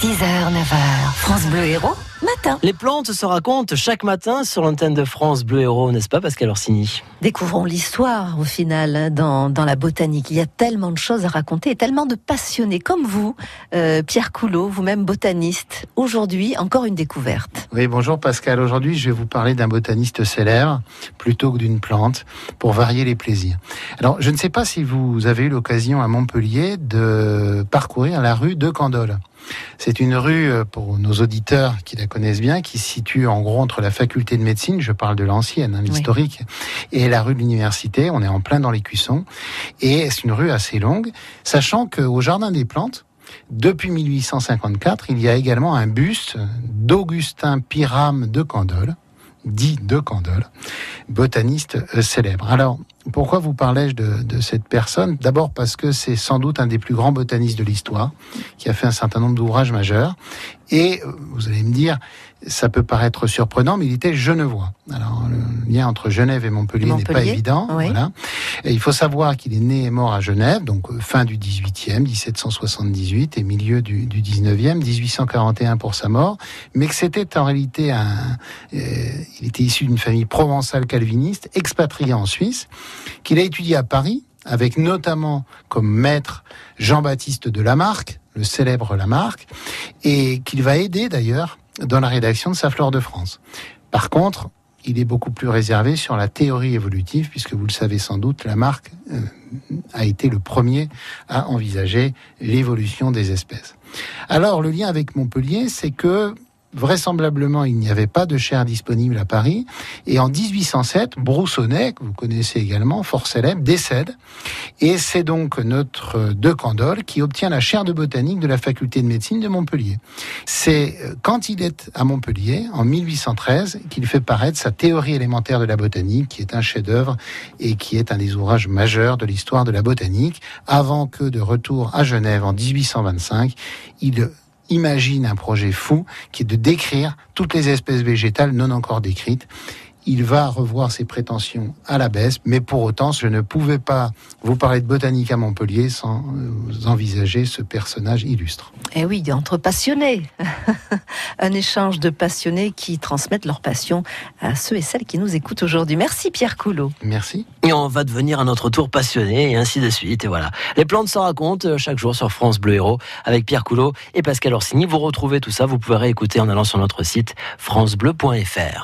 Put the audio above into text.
6h, 9h, France Bleu Héros, matin. Les plantes se racontent chaque matin sur l'antenne de France Bleu Héros, n'est-ce pas Pascal Orsini? Découvrons l'histoire au final hein, dans, dans la botanique. Il y a tellement de choses à raconter et tellement de passionnés comme vous, euh, Pierre Coulot, vous-même botaniste. Aujourd'hui, encore une découverte. Oui, bonjour Pascal. Aujourd'hui, je vais vous parler d'un botaniste célèbre plutôt que d'une plante pour varier les plaisirs. Alors, je ne sais pas si vous avez eu l'occasion à Montpellier de parcourir la rue de Candolle. C'est une rue, euh, pour nos auditeurs qui la connaissent bien, qui se situe en gros entre la faculté de médecine, je parle de l'ancienne, hein, l'historique, et la rue de l'université. On est en plein dans les cuissons. Et c'est une rue assez longue, sachant qu'au Jardin des Plantes, depuis 1854, il y a également un buste d'Augustin Pyram de Candolle, dit de Candolle, botaniste euh, célèbre. Alors, pourquoi vous parlez-je de, de, cette personne? D'abord parce que c'est sans doute un des plus grands botanistes de l'histoire, qui a fait un certain nombre d'ouvrages majeurs. Et euh, vous allez me dire, ça peut paraître surprenant, mais il était genevois. Alors le lien entre Genève et Montpellier, n'est pas évident. Oui. Voilà. Et il faut savoir qu'il est né et mort à Genève, donc euh, fin du 18e, 1778, et milieu du, du 19e, 1841 pour sa mort, mais que c'était en réalité un... Euh, il était issu d'une famille provençale calviniste, expatrié en Suisse, qu'il a étudié à Paris, avec notamment comme maître Jean-Baptiste de Lamarck, le célèbre Lamarck, et qu'il va aider d'ailleurs dans la rédaction de sa Flore de France. Par contre, il est beaucoup plus réservé sur la théorie évolutive, puisque vous le savez sans doute, Lamarck euh, a été le premier à envisager l'évolution des espèces. Alors, le lien avec Montpellier, c'est que vraisemblablement, il n'y avait pas de chair disponible à Paris. Et en 1807, Broussonnet, que vous connaissez également, fort célèbre, décède. Et c'est donc notre De Candolle qui obtient la chaire de botanique de la faculté de médecine de Montpellier. C'est quand il est à Montpellier, en 1813, qu'il fait paraître sa théorie élémentaire de la botanique, qui est un chef-d'œuvre et qui est un des ouvrages majeurs de l'histoire de la botanique, avant que de retour à Genève en 1825, il imagine un projet fou qui est de décrire toutes les espèces végétales non encore décrites. Il va revoir ses prétentions à la baisse, mais pour autant, je ne pouvais pas vous parler de botanique à Montpellier sans envisager ce personnage illustre. Eh oui, entre passionnés. Un échange de passionnés qui transmettent leur passion à ceux et celles qui nous écoutent aujourd'hui. Merci Pierre Coulot. Merci. Et on va devenir à notre tour passionné et ainsi de suite. Et voilà. Les plantes s'en racontent chaque jour sur France Bleu Héros avec Pierre Coulot et Pascal Orsini. Vous retrouvez tout ça, vous pouvez réécouter en allant sur notre site francebleu.fr.